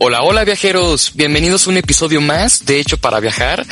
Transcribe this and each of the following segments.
Hola, hola viajeros. Bienvenidos a un episodio más de Hecho para viajar.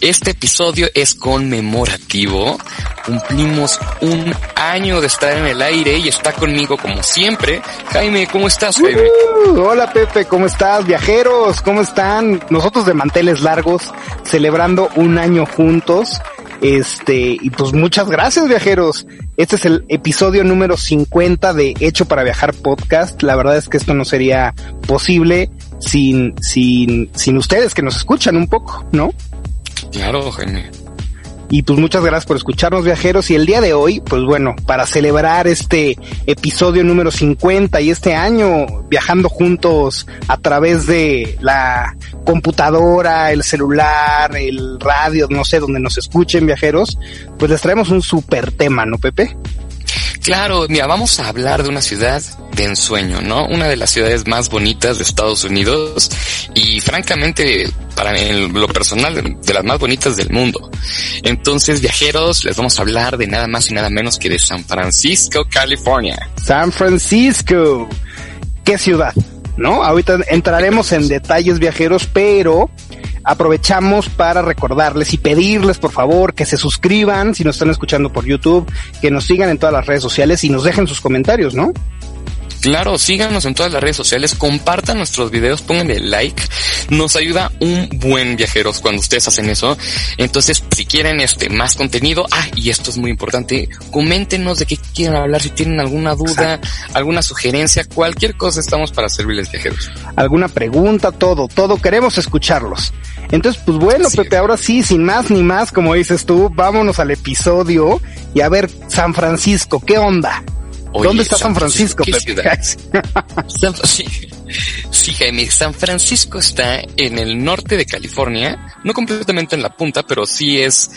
Este episodio es conmemorativo. Cumplimos un año de estar en el aire y está conmigo como siempre. Jaime, ¿cómo estás, Jaime? Uh, hola Pepe, ¿cómo estás? Viajeros, ¿cómo están? Nosotros de manteles largos, celebrando un año juntos. Este, y pues muchas gracias viajeros. Este es el episodio número 50 de Hecho para Viajar podcast. La verdad es que esto no sería posible sin, sin, sin ustedes que nos escuchan un poco, ¿no? Claro, Jaime. Y pues muchas gracias por escucharnos viajeros. Y el día de hoy, pues bueno, para celebrar este episodio número 50 y este año viajando juntos a través de la computadora, el celular, el radio, no sé, donde nos escuchen viajeros, pues les traemos un super tema, ¿no, Pepe? Claro, mira, vamos a hablar de una ciudad de ensueño, ¿no? Una de las ciudades más bonitas de Estados Unidos y francamente, para en lo personal, de las más bonitas del mundo. Entonces, viajeros, les vamos a hablar de nada más y nada menos que de San Francisco, California. San Francisco. ¿Qué ciudad? ¿No? Ahorita entraremos en detalles viajeros, pero aprovechamos para recordarles y pedirles por favor que se suscriban si nos están escuchando por YouTube, que nos sigan en todas las redes sociales y nos dejen sus comentarios, ¿no? Claro, síganos en todas las redes sociales, compartan nuestros videos, pónganle like, nos ayuda un buen viajeros cuando ustedes hacen eso. Entonces, si quieren este más contenido, ah, y esto es muy importante, coméntenos de qué quieren hablar, si tienen alguna duda, Exacto. alguna sugerencia, cualquier cosa estamos para servirles viajeros. Alguna pregunta, todo, todo, queremos escucharlos. Entonces, pues bueno, Sí. Pepe, ahora sí, sin más ni más, como dices tú, vámonos al episodio y a ver, San Francisco, ¿qué onda? Oye, ¿Dónde está San Francisco, sí, sí, Jaime, San Francisco está en el norte de California, no completamente en la punta, pero sí es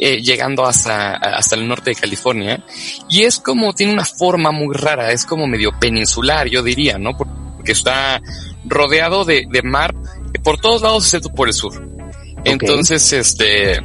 eh, llegando hasta, hasta el norte de California. Y es como, tiene una forma muy rara, es como medio peninsular, yo diría, ¿no? Porque está rodeado de, de mar por todos lados excepto por el sur. Entonces, este,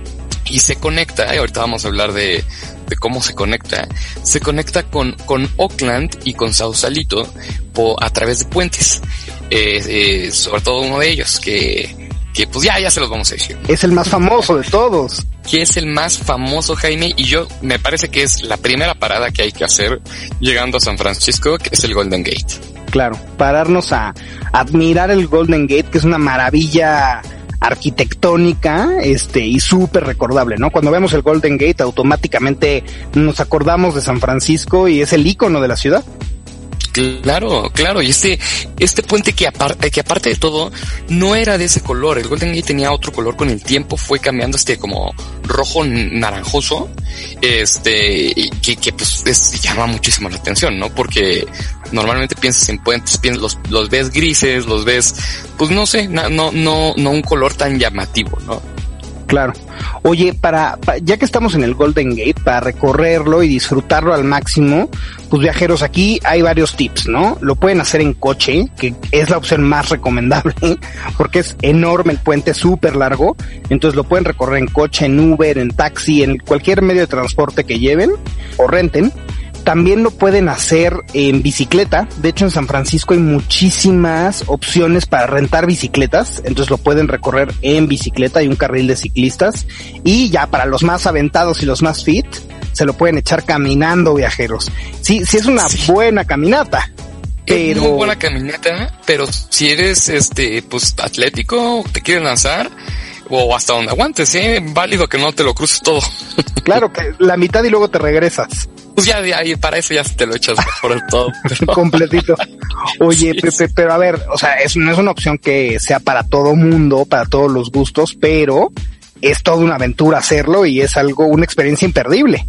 y se conecta, y ahorita vamos a hablar de, de cómo se conecta, se conecta con, con Oakland y con Sausalito po- a través de puentes. Eh, eh, sobre todo uno de ellos, que, que pues ya, ya se los vamos a decir. Es el más famoso de todos. Que es el más famoso, Jaime, y yo me parece que es la primera parada que hay que hacer llegando a San Francisco, que es el Golden Gate. Claro, pararnos a admirar el Golden Gate, que es una maravilla arquitectónica, este, y súper recordable, ¿no? Cuando vemos el Golden Gate, automáticamente nos acordamos de San Francisco y es el icono de la ciudad. Claro, claro, y este, este puente que aparte, que aparte de todo, no era de ese color, el Golden Gate tenía otro color con el tiempo, fue cambiando este como rojo naranjoso, este, que, que pues es- llama muchísimo la atención, ¿no? Porque normalmente piensas en puentes, piensas, los, los ves grises, los ves, pues no sé, no, no, no un color tan llamativo, ¿no? Claro. Oye, para, pa- ya que estamos en el Golden Gate, para recorrerlo y disfrutarlo al máximo, pues viajeros, aquí hay varios tips, ¿no? Lo pueden hacer en coche, que es la opción más recomendable, porque es enorme el puente, súper largo. Entonces lo pueden recorrer en coche, en Uber, en taxi, en cualquier medio de transporte que lleven o renten. También lo pueden hacer en bicicleta. De hecho, en San Francisco hay muchísimas opciones para rentar bicicletas. Entonces lo pueden recorrer en bicicleta. Hay un carril de ciclistas. Y ya para los más aventados y los más fit, se lo pueden echar caminando viajeros. Sí, sí es una Sí. buena caminata. Es Pero muy buena caminata, pero si eres este pues atlético, te quieres lanzar, o hasta donde aguantes, eh, válido que no te lo cruces todo. claro que la mitad y luego te regresas. Pues ya de ahí para eso ya te lo echas por el todo. Completito. Oye, Pepe, pero a ver, o sea, es, no es una opción que sea para todo mundo, para todos los gustos, pero es toda una aventura hacerlo y es algo, una experiencia imperdible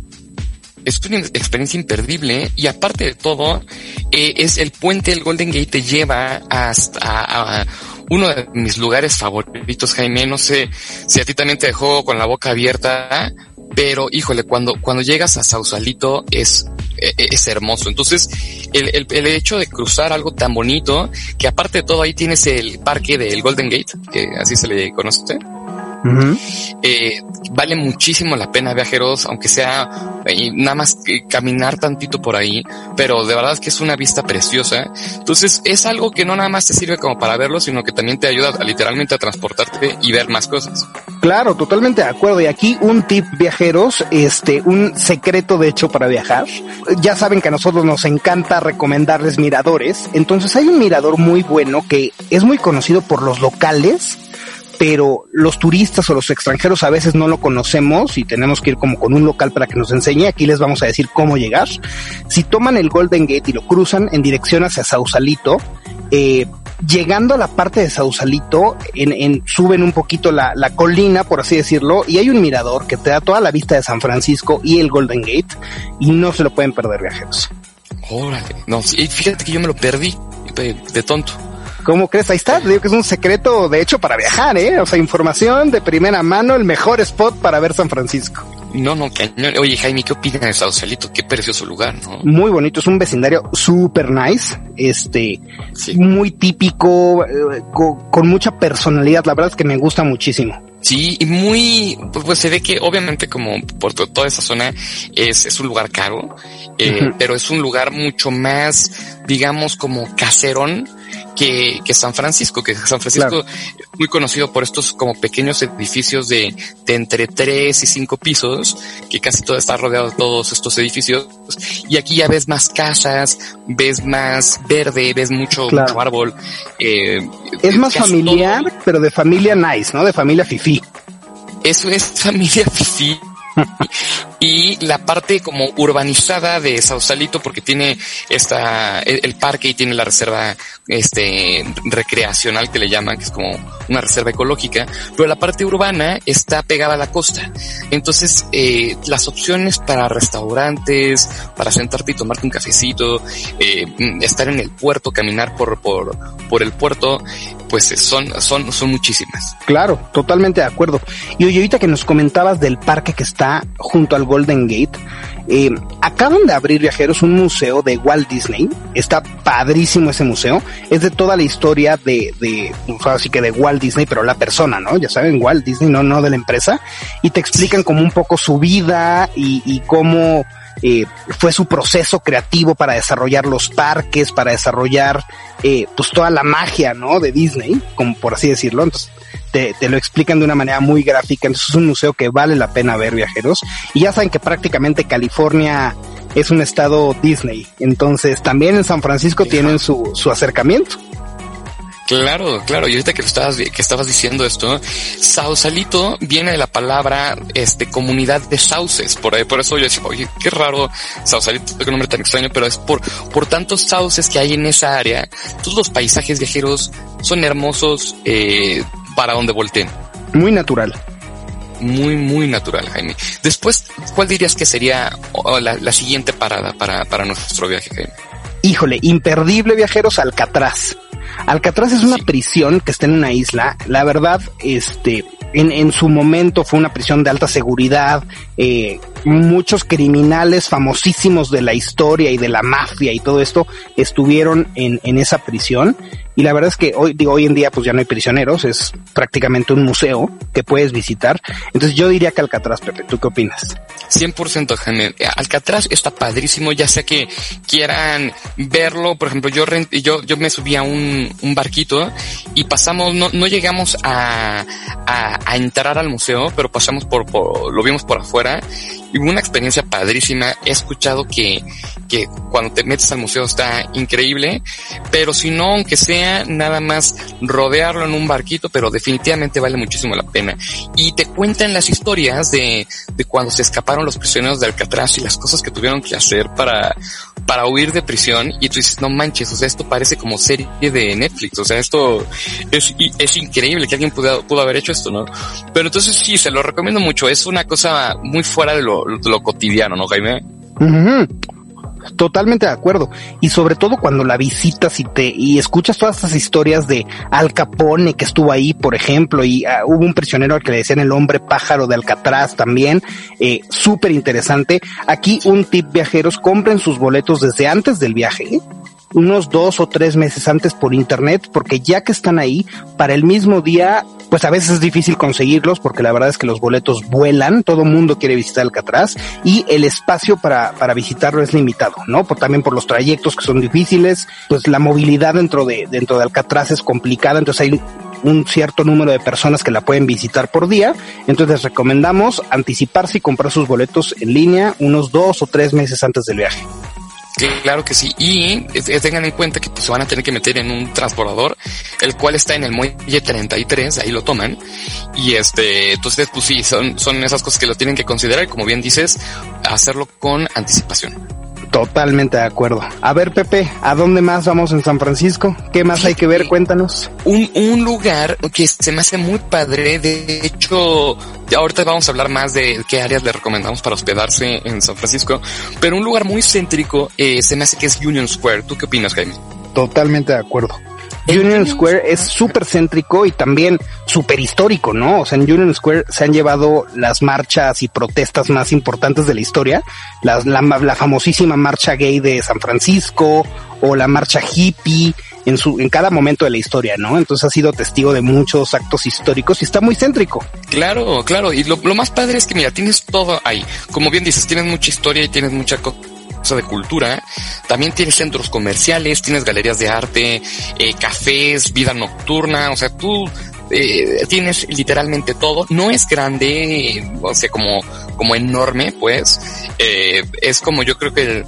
es una experiencia imperdible y aparte de todo, eh, es el puente del Golden Gate te lleva hasta uno de mis lugares favoritos, Jaime. No sé si a ti también te dejó con la boca abierta, pero híjole, cuando, cuando llegas a Sausalito es, e, e, es hermoso. Entonces, el, el, el, hecho de cruzar algo tan bonito, que aparte de todo ahí tienes el parque del Golden Gate, que así se le conoce eh, vale muchísimo la pena viajeros, aunque sea eh, nada más que caminar tantito por ahí, pero de verdad que es una vista preciosa. Entonces es algo que no nada más te sirve como para verlo, sino que también te ayuda literalmente a transportarte y ver más cosas. Claro, totalmente de acuerdo. Y aquí un tip viajeros, este, un secreto de hecho para viajar. Ya saben que a nosotros nos encanta recomendarles miradores. Entonces hay un mirador muy bueno que es muy conocido por los locales pero los turistas o los extranjeros a veces no lo conocemos y tenemos que ir como con un local para que nos enseñe. Aquí les vamos a decir cómo llegar. Si toman el Golden Gate y lo cruzan en dirección hacia Sausalito, eh, llegando a la parte de Sausalito, en, suben un poquito la, colina, por así decirlo, y hay un mirador que te da toda la vista de San Francisco y el Golden Gate, y no se lo pueden perder viajeros. Órale, no, fíjate que yo me lo perdí de tonto. ¿Cómo crees? Ahí está, digo que es un secreto de hecho para viajar, ¿eh? O sea, información de primera mano, el mejor spot para ver San Francisco. No, no, cañón. Oye, Jaime, ¿qué opinas de Sausalito? Qué precioso lugar, ¿no? Muy bonito, es un vecindario super nice, este, muy típico, eh, con, mucha personalidad. La verdad es que me gusta muchísimo. Sí, y muy, pues, pues, se ve que obviamente como por toda esa zona es, es un lugar caro, eh, pero es un lugar mucho más, digamos, como caserón que, que San Francisco, que San Francisco es muy conocido por estos como pequeños edificios de, de entre tres y cinco pisos, que casi todo está rodeado de todos estos edificios. Y aquí ya ves más casas, ves más verde, ves mucho, mucho árbol. Eh, es más familiar, pero de familia nice, ¿no? De familia fifi. Eso es familia fifi y la parte como urbanizada de Sausalito porque tiene esta el, parque y tiene la reserva este recreacional que le llaman que es como una reserva ecológica pero la parte urbana está pegada a la costa. Entonces eh, las opciones para restaurantes para sentarte y tomarte un cafecito eh, estar en el puerto caminar por por por el puerto pues son son son muchísimas. Claro totalmente de acuerdo. Y oye ahorita que nos comentabas del parque que está junto al Golden Gate, eh, acaban de abrir viajeros un museo de Walt Disney. Está padrísimo ese museo. Es de toda la historia de, de, así que de Walt Disney, pero la persona, ¿no? Ya saben, Walt Disney, no, no de la empresa. Y te explican como un poco su vida y, y cómo eh, fue su proceso creativo para desarrollar los parques, para desarrollar eh, pues toda la magia, ¿no? De Disney, como por así decirlo. Entonces, te, te, lo explican de una manera muy gráfica. Entonces es un museo que vale la pena ver viajeros. Y ya saben que prácticamente California es un estado Disney. Entonces también en San Francisco tienen su, su acercamiento. Claro, claro. Y ahorita que estabas, que estabas diciendo esto, Sausalito viene de la palabra, este, comunidad de sauces. Por, ahí, por eso yo decía, oye, qué raro Sausalito, qué nombre tan extraño, pero es por, por tantos sauces que hay en esa área. Todos los paisajes viajeros son hermosos, eh, para donde volteen. Muy natural. Muy, muy natural, Jaime. Después, ¿cuál dirías que sería la, siguiente parada para, para nuestro viaje, Jaime? Híjole, imperdible viajeros Alcatraz. Alcatraz es una prisión que está en una isla. La verdad, este, en, en su momento fue una prisión de alta seguridad. Eh, muchos criminales famosísimos de la historia y de la mafia y todo esto estuvieron en, en esa prisión. Y la verdad es que hoy, digo, hoy en día pues ya no hay prisioneros, es prácticamente un museo que puedes visitar. Entonces yo diría que Alcatraz, Pepe, ¿tú qué opinas? 100% Jaime. Alcatraz está padrísimo, ya sea que quieran verlo, por ejemplo, yo yo, yo me subí a un, un barquito y pasamos, no, no llegamos a, a, a, entrar al museo, pero pasamos por, por, lo vimos por afuera una experiencia padrísima. He escuchado que, que cuando te metes al museo está increíble, pero si no, aunque sea nada más rodearlo en un barquito, pero definitivamente vale muchísimo la pena. Y te cuentan las historias de, de cuando se escaparon los prisioneros de Alcatraz y las cosas que tuvieron que hacer para, para huir de prisión. Y tú dices, no manches, o sea, esto parece como serie de Netflix. O sea, esto es, es increíble que alguien pudo, pudo haber hecho esto, ¿no? Pero entonces sí, se lo recomiendo mucho. Es una cosa muy fuera de lo, lo cotidiano, ¿no, Jaime? Totalmente de acuerdo. Y sobre todo cuando la visitas y te, y escuchas todas estas historias de Al Capone que estuvo ahí, por ejemplo, y uh, hubo un prisionero al que le decían el hombre pájaro de Alcatraz también, eh, súper interesante. Aquí un tip viajeros, compren sus boletos desde antes del viaje unos dos o tres meses antes por internet, porque ya que están ahí, para el mismo día, pues a veces es difícil conseguirlos, porque la verdad es que los boletos vuelan, todo mundo quiere visitar Alcatraz, y el espacio para, para visitarlo es limitado, ¿no? Por, también por los trayectos que son difíciles, pues la movilidad dentro de, dentro de Alcatraz es complicada, entonces hay un cierto número de personas que la pueden visitar por día. Entonces recomendamos anticiparse y comprar sus boletos en línea unos dos o tres meses antes del viaje. Claro que sí. Y tengan en cuenta que pues, se van a tener que meter en un transbordador, el cual está en el muelle 33, ahí lo toman. Y este, entonces, pues sí, son, son esas cosas que lo tienen que considerar y como bien dices, hacerlo con anticipación. Totalmente de acuerdo. A ver, Pepe, ¿a dónde más vamos en San Francisco? ¿Qué más hay que ver? Cuéntanos. Un, un lugar que se me hace muy padre. De hecho, ahorita vamos a hablar más de qué áreas le recomendamos para hospedarse en San Francisco. Pero un lugar muy céntrico eh, se me hace que es Union Square. ¿Tú qué opinas, Jaime? Totalmente de acuerdo. Union Square es súper céntrico y también súper histórico, ¿no? O sea, en Union Square se han llevado las marchas y protestas más importantes de la historia, la, la, famosísima marcha gay de San Francisco o la marcha hippie en su en cada momento de la historia, ¿no? Entonces ha sido testigo de muchos actos históricos y está muy céntrico. Claro, claro. Y lo, más padre es que mira, tienes todo ahí. Como bien dices, tienes mucha historia y tienes mucha de cultura, también tienes centros comerciales, tienes galerías de arte, eh, cafés, vida nocturna, o sea, tú eh, tienes literalmente todo. No es grande, o sea, como, como enorme, pues. Eh, es como yo creo que el,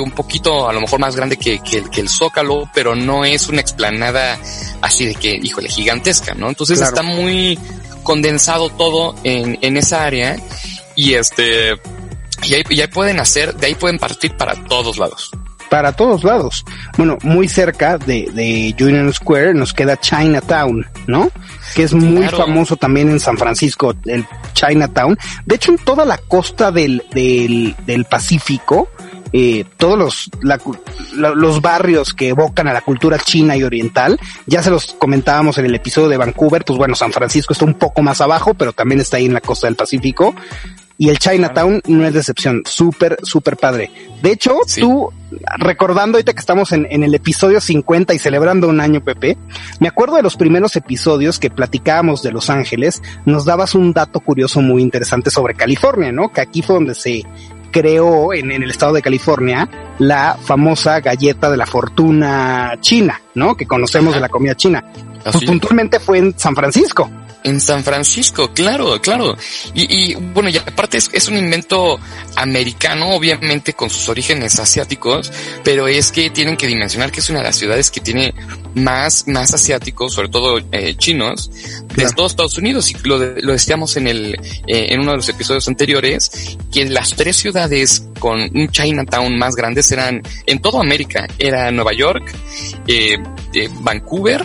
un poquito a lo mejor más grande que, que, el Zócalo, pero no es una explanada así de que, híjole, gigantesca, ¿no? Entonces está muy condensado todo en, en esa área y este, y ahí, pueden hacer, de ahí pueden partir para todos lados para todos lados. Bueno, muy cerca de, de, Union Square nos queda Chinatown, ¿no? Que es muy famoso también en San Francisco, el Chinatown. De hecho, en toda la costa del, del, del Pacífico, eh, todos los, los barrios que evocan a la cultura china y oriental, ya se los comentábamos en el episodio de Vancouver, pues bueno, San Francisco está un poco más abajo, pero también está ahí en la costa del Pacífico. Y el Chinatown no es decepción, súper, súper padre. De hecho, tú, recordando ahorita que estamos en, en, el episodio 50 y celebrando un año, Pepe, me acuerdo de los primeros episodios que platicábamos de Los Ángeles, nos dabas un dato curioso muy interesante sobre California, ¿no? Que aquí fue donde se creó en, en el estado de California la famosa galleta de la fortuna china, ¿no? Que conocemos de la comida china. Pues puntualmente fue en San Francisco. En San Francisco, claro, claro. Y, y bueno, y aparte es, es, un invento americano, obviamente con sus orígenes asiáticos, pero es que tienen que dimensionar que es una de las ciudades que tiene más, más asiáticos, sobre todo eh, chinos, de todos Estados Unidos. Y lo, lo decíamos en el, eh, en uno de los episodios anteriores, que las tres ciudades con un Chinatown más grandes eran en toda América. Era Nueva York, eh, eh Vancouver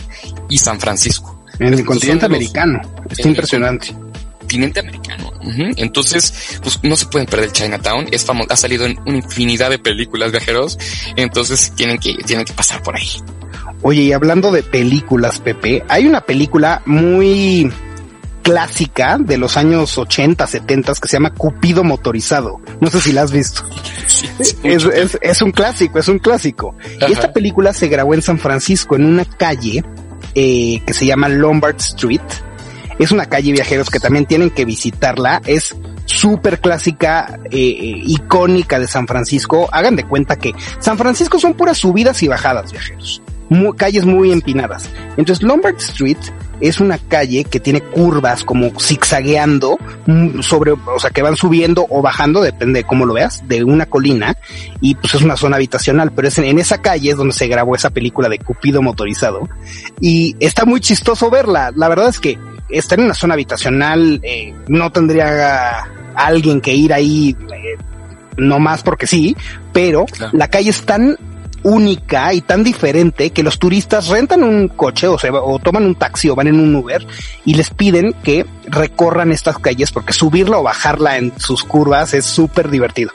y San Francisco. En el continente americano. Está impresionante. Continente americano. Entonces, pues no se pueden perder Chinatown. Es famoso, ha salido en una infinidad de películas viajeros. Entonces tienen que, tienen que pasar por ahí. Oye, y hablando de películas, Pepe, hay una película muy clásica de los años 80, 70 que se llama Cupido Motorizado. No sé si la has visto. es, es, es, un clásico, es un clásico. Y esta película se grabó en San Francisco, en una calle eh, que se llama Lombard Street. Es una calle viajeros que también tienen que visitarla. Es súper clásica, eh, eh, icónica de San Francisco. Hagan de cuenta que San Francisco son puras subidas y bajadas viajeros. Calles muy empinadas. Entonces Lombard Street es una calle que tiene curvas como zigzagueando mm, sobre, o sea, que van subiendo o bajando, depende de cómo lo veas, de una colina y pues es una zona habitacional, pero es en, esa calle es donde se grabó esa película de Cupido motorizado y está muy chistoso verla. La verdad es que estar en una zona habitacional eh, no tendría alguien que ir ahí eh, no más porque sí, pero la calle es tan única y tan diferente que los turistas rentan un coche o, se, o toman un taxi o van en un Uber y les piden que recorran estas calles porque subirla o bajarla en sus curvas es súper divertido.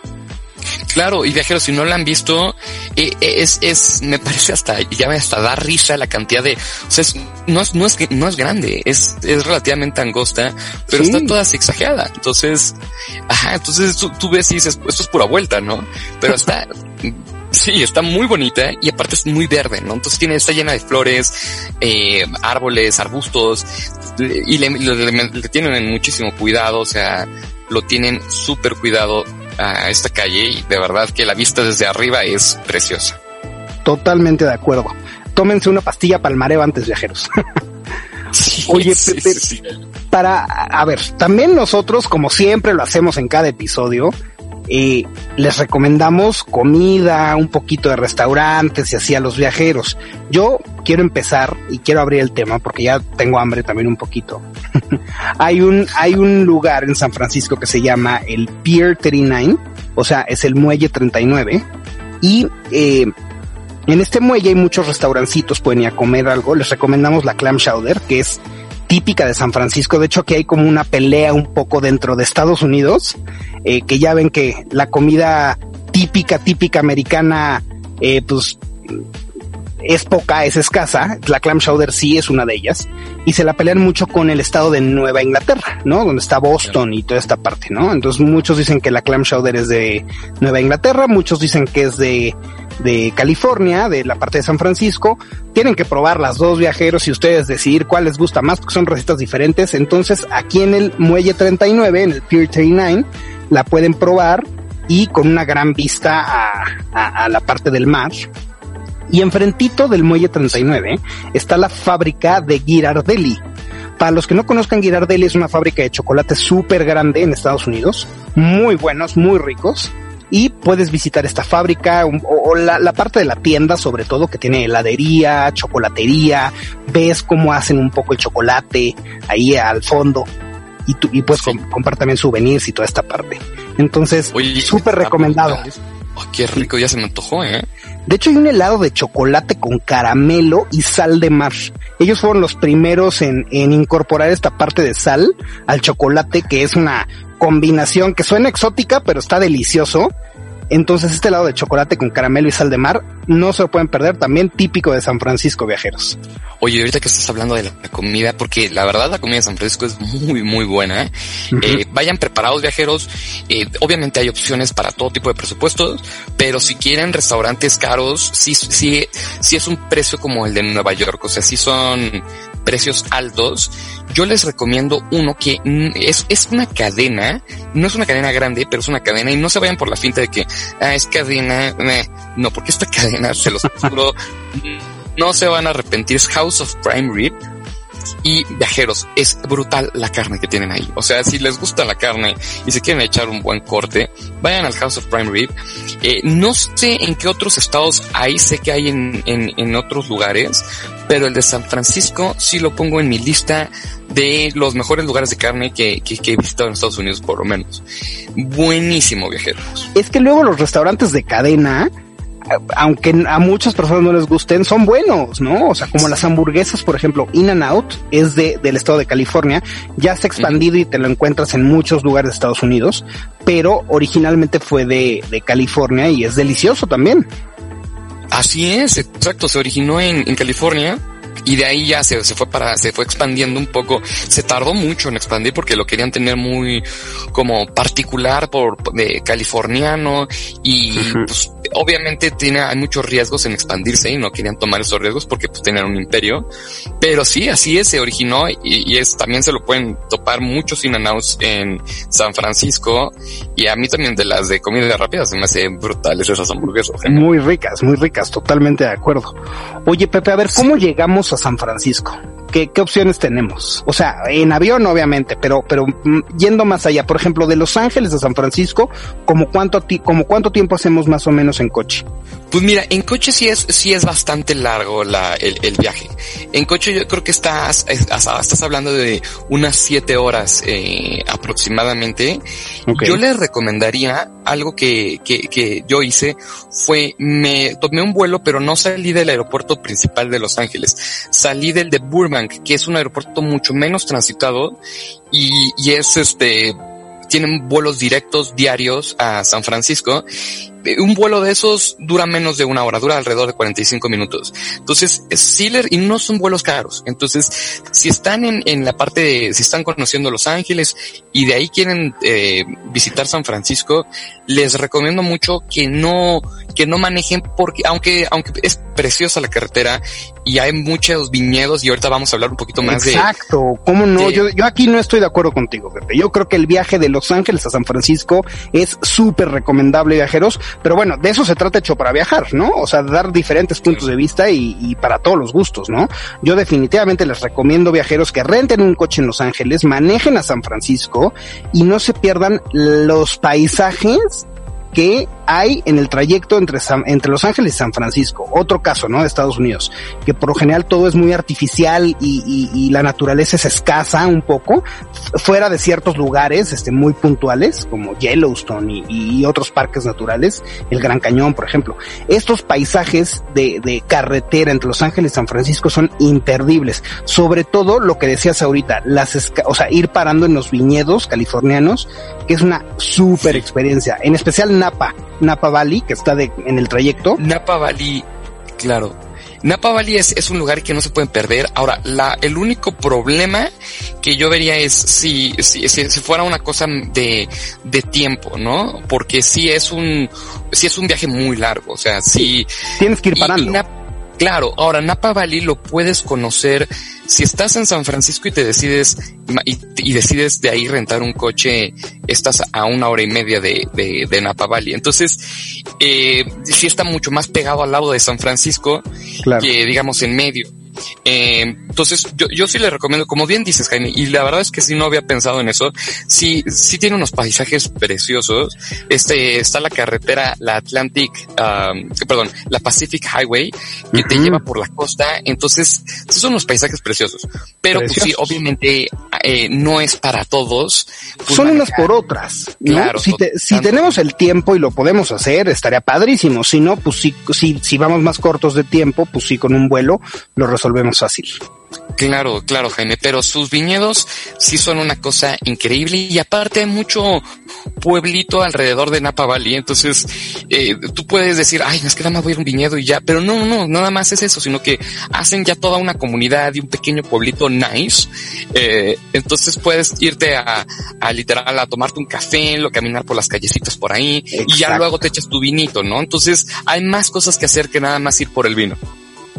Claro, y viajeros, si no la han visto, eh, eh, es, es, me parece hasta, ya me hasta da risa la cantidad de, o sea, no es, no es, no es grande, es, es relativamente angosta, pero está toda exagerada. Entonces, ajá, entonces tú, tú ves y dices, esto es pura vuelta, ¿no? Pero está, Sí, está muy bonita y aparte es muy verde, ¿no? Entonces tiene, está llena de flores, eh, árboles, arbustos y le, le, tienen muchísimo cuidado, o sea, lo tienen súper cuidado a esta calle y de verdad que la vista desde arriba es preciosa. Totalmente de acuerdo. Tómense una pastilla para el mareo antes, viajeros. Oye, para, a ver, también nosotros, como siempre lo hacemos en cada episodio, eh, les recomendamos comida, un poquito de restaurantes y así a los viajeros. Yo quiero empezar y quiero abrir el tema porque ya tengo hambre también un poquito. hay un, hay un lugar en San Francisco que se llama el Pier 39, o sea, es el muelle 39 y, eh, en este muelle hay muchos restaurancitos, pueden ir a comer algo. Les recomendamos la clam chowder, que es típica de San Francisco. De hecho, que hay como una pelea un poco dentro de Estados Unidos, eh, que ya ven que la comida típica, típica americana, eh, pues es poca, es escasa. La clam chowder sí es una de ellas. Y se la pelean mucho con el estado de Nueva Inglaterra, ¿no? Donde está Boston y toda esta parte, ¿no? Entonces muchos dicen que la clam chowder es de Nueva Inglaterra, muchos dicen que es de de California, de la parte de San Francisco. Tienen que probar las dos viajeros y ustedes decidir cuál les gusta más porque son recetas diferentes. Entonces aquí en el Muelle 39, en el Pier 39, la pueden probar y con una gran vista a, la parte del mar. Y enfrentito del Muelle 39 está la fábrica de Girardelli. Para los que no conozcan, Girardelli es una fábrica de chocolate súper grande en Estados Unidos. Muy buenos, muy ricos y puedes visitar esta fábrica o, la, parte de la tienda sobre todo que tiene heladería, chocolatería, ves cómo hacen un poco el chocolate ahí al fondo y, tú, y puedes comprar también souvenirs y toda esta parte. Entonces, súper recomendado. Oh, qué rico, ya se me antojó, ¿eh? De hecho, hay un helado de chocolate con caramelo y sal de mar. Ellos fueron los primeros en, en incorporar esta parte de sal al chocolate, que es una combinación que suena exótica, pero está delicioso. Entonces este lado de chocolate con caramelo y sal de mar no se lo pueden perder, también típico de San Francisco viajeros. Oye, ahorita que estás hablando de la comida, porque la verdad la comida de San Francisco es muy, muy buena. ¿eh? eh vayan preparados viajeros. Eh, obviamente hay opciones para todo tipo de presupuestos, pero si quieren restaurantes caros, sí, sí, sí es un precio como el de Nueva York. O sea, sí son precios altos, yo les recomiendo uno que es, es una cadena, no es una cadena grande, pero es una cadena y no se vayan por la finta de que ah, es cadena, no, porque esta cadena, se los juro, no se van a arrepentir, es House of Prime Rib y viajeros, es brutal la carne que tienen ahí. O sea, si les gusta la carne y se quieren echar un buen corte, vayan al House of Prime Rib. Eh, no sé en qué otros estados hay, sé que hay en, en, otros lugares, pero el de San Francisco sí lo pongo en mi lista de los mejores lugares de carne que, que, que, he visitado en Estados Unidos, por lo menos. Buenísimo, viajeros. Es que luego los restaurantes de cadena aunque a muchas personas no les gusten, son buenos, ¿no? O sea, como las hamburguesas, por ejemplo, In and Out es de, del estado de California, ya se ha expandido y te lo encuentras en muchos lugares de Estados Unidos, pero originalmente fue de, de California y es delicioso también. Así es, exacto, se originó en, en California y de ahí ya se, se fue para, se fue expandiendo un poco. Se tardó mucho en expandir porque lo querían tener muy como particular por de californiano y pues obviamente tiene, hay muchos riesgos en expandirse y no querían tomar esos riesgos porque pues tenían un imperio. Pero sí, así es, se originó y, y es, también se lo pueden topar muchos in en San Francisco y a mí también de las de comida rápida se me hace brutales esas hamburguesas. Muy ricas, muy ricas, totalmente de acuerdo. Oye, Pepe, a ver, ¿cómo llegamos a San Francisco? ¿Qué, ¿Qué, opciones tenemos? O sea, en avión obviamente, pero, pero mm, yendo más allá, por ejemplo, de Los Ángeles a San Francisco, ¿como cuánto, como cuánto tiempo hacemos más o menos en coche? Pues mira, en coche sí es, sí es bastante largo la, el, el viaje. En coche yo creo que estás, estás hablando de unas siete horas eh, aproximadamente. Okay. Yo les recomendaría algo que, que, que yo hice fue, me tomé un vuelo, pero no salí del aeropuerto principal de Los Ángeles. Salí del de Burbank, que es un aeropuerto mucho menos transitado y, y es este, tienen vuelos directos diarios a San Francisco. Un vuelo de esos dura menos de una hora, dura alrededor de 45 minutos. Entonces, sí, y no son vuelos caros. Entonces, si están en, en la parte de, si están conociendo Los Ángeles y de ahí quieren eh, visitar San Francisco, les recomiendo mucho que no, que no manejen porque, aunque, aunque es preciosa la carretera y hay muchos viñedos y ahorita vamos a hablar un poquito más Exacto. de. Exacto, ¿cómo no? De, yo, yo aquí no estoy de acuerdo contigo, Pepe. Yo creo que el viaje de Los Ángeles a San Francisco es súper recomendable, viajeros, pero bueno, de eso se trata hecho para viajar, ¿no? O sea, dar diferentes puntos de vista y, y para todos los gustos, ¿no? Yo definitivamente les recomiendo, viajeros, que renten un coche en Los Ángeles, manejen a San Francisco y no se pierdan los paisajes que hay en el trayecto entre, San, entre Los Ángeles y San Francisco. Otro caso, ¿no? De Estados Unidos, que por lo general todo es muy artificial y, y, y la naturaleza es escasa un poco, fuera de ciertos lugares, este, muy puntuales, como Yellowstone y, y otros parques naturales, el Gran Cañón, por ejemplo. Estos paisajes de, de carretera entre Los Ángeles y San Francisco son imperdibles. Sobre todo lo que decías ahorita, las, o sea, ir parando en los viñedos californianos, que es una súper experiencia, en especial Napa, Napa Valley, que está de, en el trayecto. Napa Valley, claro. Napa Valley es, es un lugar que no se pueden perder. Ahora, la, el único problema que yo vería es si, si, fuera una cosa de, de tiempo, ¿no? Porque si es un, es un viaje muy largo, o sea, si... Tienes que ir parando. Y, y Napa, Claro, ahora Napa Valley lo puedes conocer si estás en San Francisco y te decides y, y, decides de ahí rentar un coche, estás a una hora y media de, de, de Napa Valley. Entonces, eh, sí está mucho más pegado al lado de San Francisco claro. que digamos en medio. Eh, entonces, yo, yo sí le recomiendo, como bien dices, Jaime, y la verdad es que sí no había pensado en eso, sí, sí tiene unos paisajes preciosos. Este, está la carretera, la Atlantic, um, perdón, la Pacific Highway, que uh -huh. te lleva por la costa. Entonces, sí son unos paisajes preciosos. Pero, pues sí, obviamente, eh, no es para todos. Pues, son unas por otras. ¿no? Claro. Si, te, si tenemos el tiempo y lo podemos hacer, estaría padrísimo. Si no, pues sí, si, si vamos más cortos de tiempo, pues sí, con un vuelo lo resolvemos fácil. Claro, claro, Jaime, pero sus viñedos sí son una cosa increíble y aparte hay mucho pueblito alrededor de Napa Valley, entonces eh, tú puedes decir, ay, es que nada más voy a ir a un viñedo y ya, pero no, no, no, nada más es eso, sino que hacen ya toda una comunidad y un pequeño pueblito nice, eh, entonces puedes irte a, a literal a tomarte un café, lo caminar por las callecitas por ahí Exacto. y ya luego te echas tu vinito, ¿no? Entonces hay más cosas que hacer que nada más ir por el vino.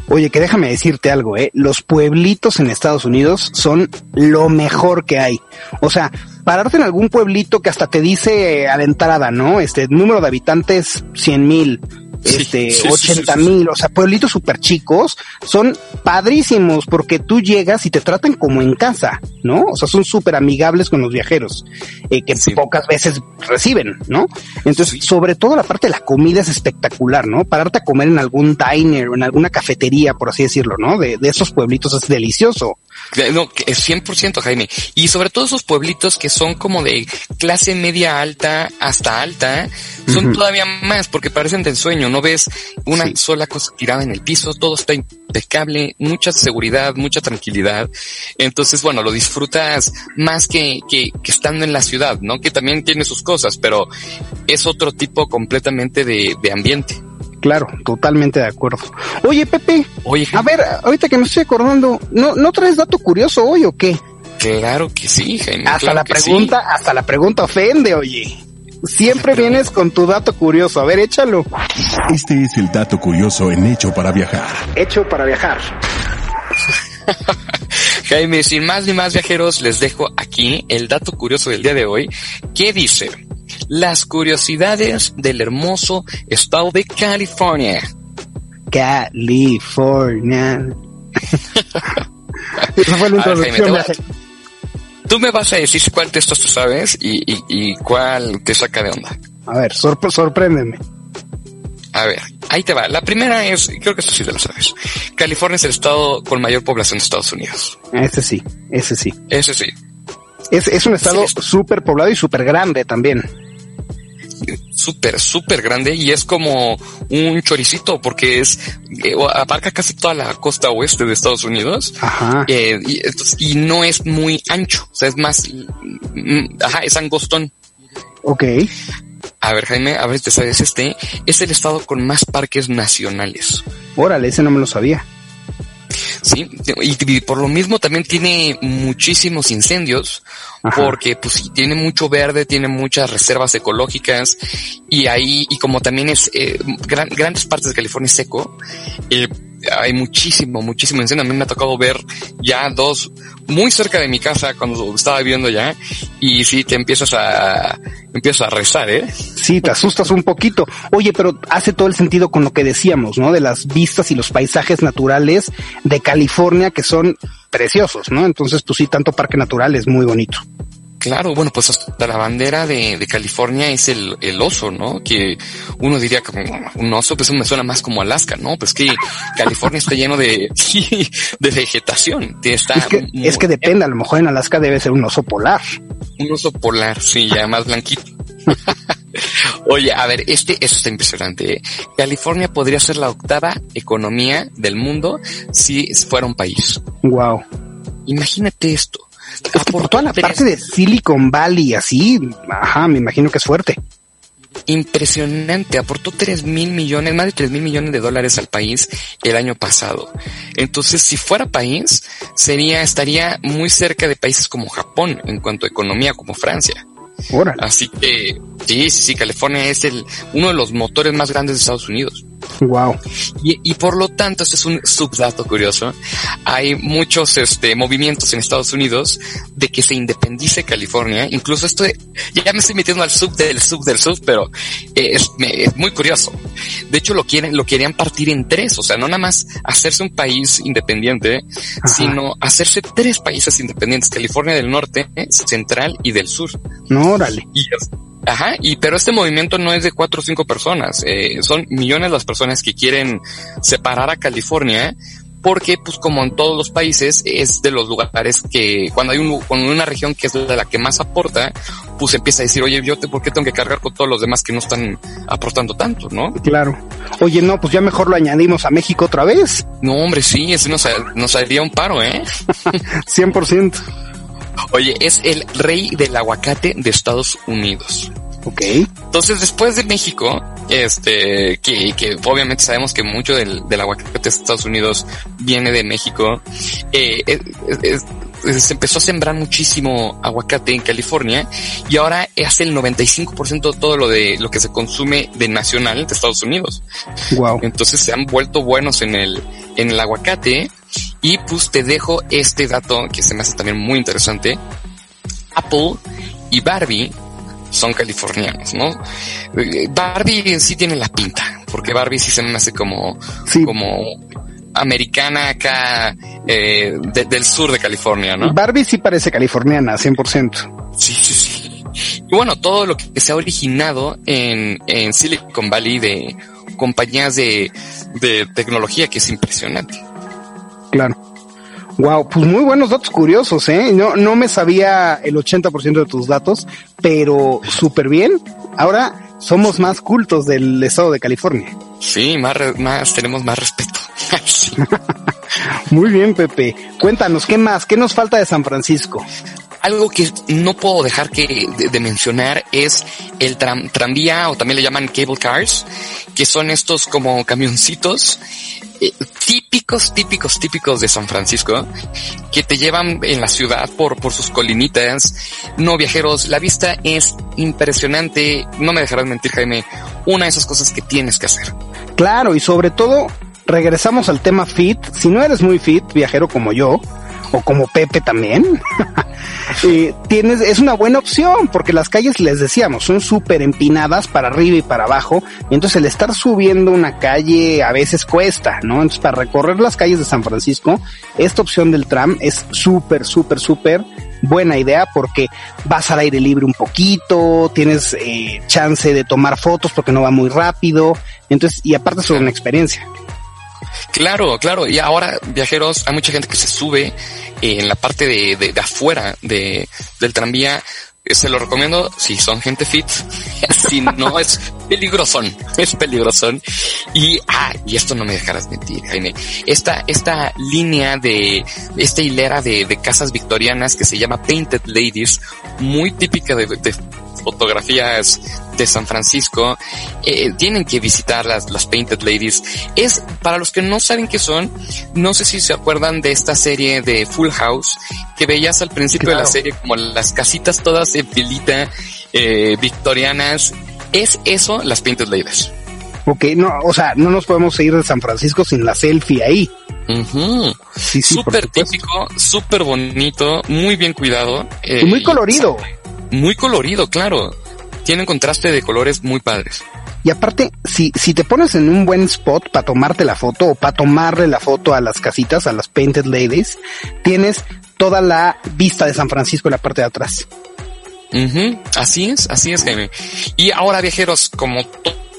Oye, que déjame decirte algo, eh. Los pueblitos en Estados Unidos son lo mejor que hay. O sea, pararte en algún pueblito que hasta te dice a la entrada, ¿no? Este número de habitantes, cien mil, este, sí, sí, 80 mil, o sea, pueblitos súper chicos, son padrísimos porque tú llegas y te tratan como en casa, ¿no? O sea, son súper amigables con los viajeros, eh, que pocas veces reciben, ¿no? Entonces, sobre todo la parte de la comida es espectacular, ¿no? Pararte a comer en algún diner o en alguna cafetería, por así decirlo, ¿no? De, de esos pueblitos es delicioso. No, es 100% Jaime. Y sobre todo esos pueblitos que son como de clase media alta hasta alta, son uh -huh. todavía más porque parecen de ensueño. No ves una sí. sola cosa tirada en el piso, todo está impecable, mucha seguridad, mucha tranquilidad. Entonces, bueno, lo disfrutas más que, que, que estando en la ciudad, ¿no? Que también tiene sus cosas, pero es otro tipo completamente de, de ambiente. claro, totalmente de acuerdo. Oye, Pepe, Oye, a ver, ahorita que me estoy acordando, ¿no, no traes dato curioso hoy o qué? claro que sí, Jaime. Hasta claro la sí. pregunta, hasta la pregunta ofende, oye. Siempre vienes con tu dato curioso. A ver, échalo. Este es el dato curioso en Hecho para Viajar. Hecho para viajar. Jaime, sin más ni más viajeros, les dejo aquí el dato curioso del día de hoy, que dice, las curiosidades del hermoso estado de California. California. Esa fue la ver, Jaime, Tú me vas a decir cuál de estos tú sabes y, y, y cuál te saca de onda. A ver, sorpre- sorpréndeme. A ver, ahí te va. La primera es, creo que esto sí te lo sabes. California es el estado con mayor población de Estados Unidos. Ese sí, ese sí. Ese sí. Es, es un estado Sí. súper poblado y súper grande también. Súper, súper grande y es como un choricito porque es, eh, abarca casi toda la costa oeste de Estados Unidos. Ajá. Eh, y, entonces- y no es muy ancho, o sea, es más, mm, ajá, es angostón. Ok. A ver, Jaime, a ver si te sabes este. Es el estado con más parques nacionales. Órale, ese no me lo sabía. Sí, y, por lo mismo también tiene muchísimos incendios, Ajá. porque pues tiene mucho verde, tiene muchas reservas ecológicas y ahí, y como también es eh, gran- grandes partes de California es seco, eh, hay muchísimo, muchísimo incendio. A mí me ha tocado ver ya dos muy cerca de mi casa cuando estaba viviendo ya y sí te empiezas a, empiezas a rezar, ¿eh? Sí, te asustas un poquito. Oye, pero hace todo el sentido con lo que decíamos, ¿no? De las vistas y los paisajes naturales de California que son preciosos, ¿no? Entonces, pues sí, tanto parque natural es muy bonito. Claro, bueno, pues hasta la bandera de, de California es el, el oso, ¿no? Que uno diría como un oso, pues me suena más como Alaska, ¿no? Pues que California está lleno de, de vegetación. Está Es que, es que depende, a lo mejor en Alaska debe ser un oso polar. un oso polar, sí, ya más blanquito. Oye, a ver, este, eso está impresionante. ¿eh? California podría ser la octava economía del mundo si fuera un país. Wow. Imagínate esto. Es que por Aportó toda la parte de Silicon Valley, así, ajá, me imagino que es fuerte. impresionante, aportó 3 mil millones, más de 3 mil millones de dólares al país el año pasado. Entonces, si fuera país, sería, estaría muy cerca de países como Japón en cuanto a economía, como Francia. Órale. Así que, sí, sí, sí, California es el, uno de los motores más grandes de Estados Unidos. Wow. Y, y por lo tanto, este es un subdato curioso. Hay muchos este, movimientos en Estados Unidos de que se independice California. Incluso esto, ya me estoy metiendo al sub del sub del sub, pero eh, es, me- es muy curioso. De hecho, lo quieren, lo querían partir en tres. O sea, no nada más hacerse un país independiente, sino hacerse tres países independientes. California del Norte, eh, Central y del Sur. No, órale. Y Ajá, y pero este movimiento no es de cuatro o cinco personas, eh, son millones las personas que quieren separar a California porque pues como en todos los países es de los lugares que cuando hay un, cuando una región que es la, la que más aporta, pues empieza a decir, oye, yo te, ¿por qué tengo que cargar con todos los demás que no están aportando tanto, no? Claro. Oye, no, pues ya mejor lo añadimos a México otra vez. No, hombre, sí, eso nos, nos haría un paro, ¿eh? 100%. Oye, es el rey del aguacate de Estados Unidos. Ok. Entonces, después de México, este, que, que obviamente sabemos que mucho del, del aguacate de Estados Unidos viene de México, eh, eh, eh, eh, se empezó a sembrar muchísimo aguacate en California y ahora hace el 95% de todo lo de lo que se consume de nacional de Estados Unidos. Wow. Entonces se han vuelto buenos en el, en el aguacate. Y pues te dejo este dato que se me hace también muy interesante. Apple y Barbie son californianos, ¿no? Eh, Barbie en sí tiene la pinta, porque Barbie sí se me hace como, Sí. como americana acá, eh, de- del sur de California, ¿no? Barbie sí parece californiana, 100%. Sí, sí, sí. Y bueno, todo lo que se ha originado en, en Silicon Valley de compañías de, de tecnología que es impresionante. Claro. Wow, pues muy buenos datos curiosos, ¿eh? No, no me sabía el 80% de tus datos, pero súper bien. Ahora somos más cultos del estado de California. Sí, más, más, tenemos más respeto. Sí. Muy bien, Pepe. Cuéntanos, ¿qué más? ¿Qué nos falta de San Francisco? Algo que no puedo dejar que, de, mencionar es el tranvía o también le llaman cable cars, que son estos como camioncitos eh, típicos, típicos, típicos de San Francisco, que te llevan en la ciudad por, por sus colinitas. No, viajeros, la vista es impresionante. No me dejarás mentir, Jaime. Una de esas cosas que tienes que hacer. Claro, y sobre todo, regresamos al tema fit. Si no eres muy fit, viajero como yo, o como Pepe también, eh, tienes, es una buena opción porque las calles, les decíamos, son súper empinadas para arriba y para abajo. Y entonces el estar subiendo una calle a veces cuesta, ¿no? Entonces para recorrer las calles de San Francisco, esta opción del tram es súper, súper, súper buena idea porque vas al aire libre un poquito, tienes eh, chance de tomar fotos porque no va muy rápido. Entonces, y aparte es una experiencia. Claro, claro. Y ahora, viajeros, hay mucha gente que se sube eh, en la parte de, afuera de, del tranvía. Eh, se lo recomiendo si son gente fit. si no, es peligrosón. Es peligrosón. Y, ah, y esto no me dejarás mentir, Jaime. Esta, esta línea de, esta hilera de, de casas victorianas que se llama Painted Ladies, muy típica de, de fotografías de San Francisco, eh, tienen que visitar las, las Painted Ladies. Es, para los que no saben qué son, no sé si se acuerdan de esta serie de Full House, que veías al principio de la serie como las casitas todas en filita, eh, victorianas. Es eso, las Painted Ladies. Ok, no, o sea, no nos podemos ir de San Francisco sin la selfie ahí. Sí, sí, súper típico, súper bonito, muy bien cuidado. y muy colorido. Muy colorido, claro. Tienen contraste de colores muy padres. Y aparte, si, si te pones en un buen spot para tomarte la foto o para tomarle la foto a las casitas, a las Painted Ladies, tienes toda la vista de San Francisco en la parte de atrás. Así es, así es, Jaime. Y ahora, viajeros, como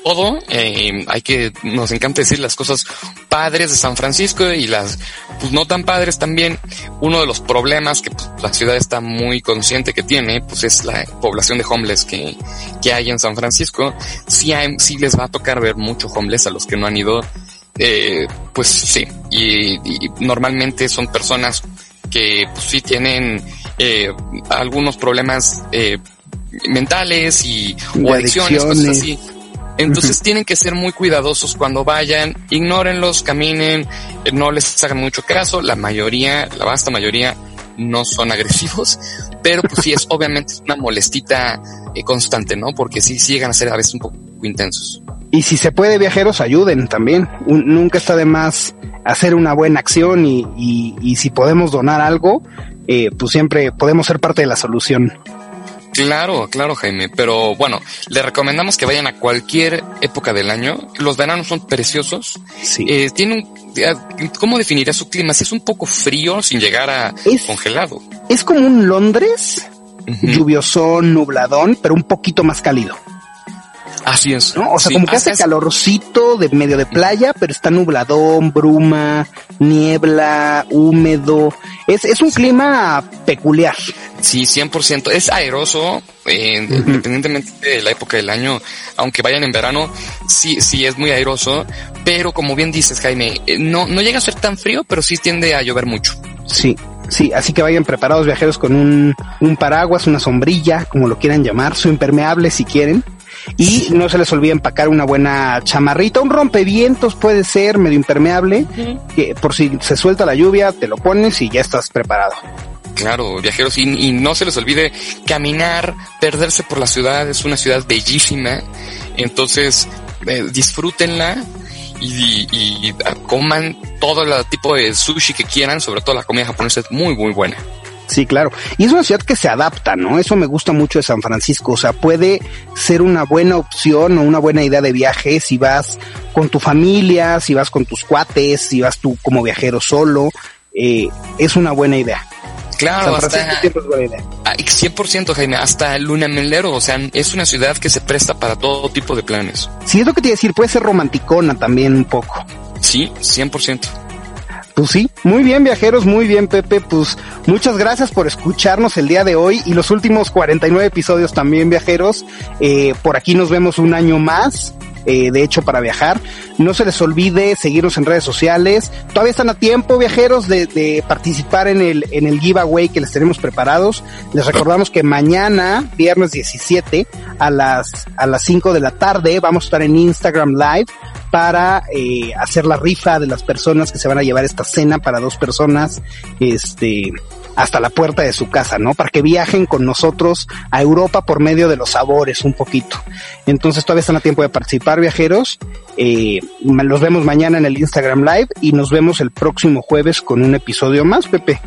todo, eh, hay que, nos encanta decir las cosas padres de San Francisco y las pues no tan padres también. Uno de los problemas que pues, la ciudad está muy consciente que tiene, pues es la población de homeless que, que hay en San Francisco. Sí, hay, sí les va a tocar ver mucho homeless a los que no han ido. Eh, pues sí, y, y, normalmente son personas que pues, sí tienen eh, algunos problemas eh, mentales y o adicciones, cosas así. Entonces tienen que ser muy cuidadosos cuando vayan, ignórenlos, caminen, eh, no les hagan mucho caso, la mayoría, la vasta mayoría no son agresivos, pero pues sí es obviamente una molestita eh, constante, ¿no? Porque sí, sí, llegan a ser a veces un poco intensos. Y si se puede, viajeros, ayuden también. nunca está de más hacer una buena acción y, y, si podemos donar algo, eh, pues siempre podemos ser parte de la solución. Claro, claro, Jaime. Pero bueno, le recomendamos que vayan a cualquier época del año. Los veranos son preciosos. Sí. Eh, tiene un, eh, ¿cómo definiría su clima? Si es un poco frío sin llegar a congelado. Es como un Londres, lluviosón, nubladón, pero un poquito más cálido. Así es. ¿No? O sea, como que hace calorcito de medio de playa, pero está nubladón, bruma, niebla, húmedo. Es, es un clima peculiar. Sí, 100%. Es aeroso, eh, independientemente de la época del año, aunque vayan en verano, sí, sí es muy aeroso, pero como bien dices, Jaime, eh, no, no llega a ser tan frío, pero sí tiende a llover mucho. Sí, sí, así que vayan preparados viajeros con un, un paraguas, una sombrilla, como lo quieran llamar, su impermeable si quieren. Y no se les olvide empacar una buena chamarrita, un rompevientos puede ser medio impermeable, que por si se suelta la lluvia, te lo pones y ya estás preparado. Claro, viajeros, y, no se les olvide caminar, perderse por la ciudad, es una ciudad bellísima, entonces eh, disfrútenla y, y, coman todo el tipo de sushi que quieran, sobre todo la comida japonesa es muy, muy buena. Sí, claro. Y es una ciudad que se adapta, ¿no? Eso me gusta mucho de San Francisco. O sea, puede ser una buena opción o una buena idea de viaje si vas con tu familia, si vas con tus cuates, si vas tú como viajero solo. Eh, es una buena idea. Claro, hasta 100% Jaime, hasta Luna Melero, o sea, es una ciudad que se presta para todo tipo de planes. Sí, es lo que te iba a decir, puede ser romanticona también un poco. Sí, 100%. Pues sí, muy bien viajeros, muy bien Pepe, pues muchas gracias por escucharnos el día de hoy y los últimos 49 episodios también viajeros. Eh, por aquí nos vemos un año más eh, de hecho para viajar. No se les olvide seguirnos en redes sociales. Todavía están a tiempo, viajeros, de, de participar en el, en el giveaway que les tenemos preparados. Les recordamos que mañana, viernes 17, a las, a las 5 de la tarde, vamos a estar en Instagram Live para eh, hacer la rifa de las personas que se van a llevar esta cena para dos personas, este, hasta la puerta de su casa, ¿no? Para que viajen con nosotros a Europa por medio de los sabores un poquito. Entonces todavía están a tiempo de participar, viajeros. Eh, los vemos mañana en el Instagram Live y nos vemos el próximo jueves con un episodio más, Pepe.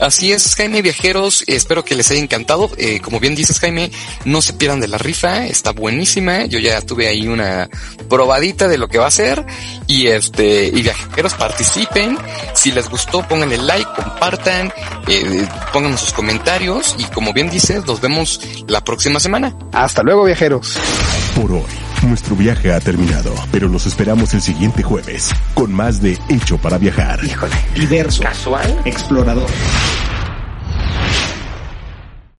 Así es, Jaime Viajeros, espero que les haya encantado. Eh, como bien dices, Jaime, no se pierdan de la rifa, está buenísima. Yo ya tuve ahí una probadita de lo que va a ser. Y este, y viajeros participen. Si les gustó, pónganle like, compartan, eh, pongan sus comentarios. Y como bien dices, nos vemos la próxima semana. Hasta luego, viajeros. Por hoy, nuestro viaje ha terminado, pero los esperamos el siguiente jueves con más de Hecho para Viajar. Híjole, diverso, Casual. explorador.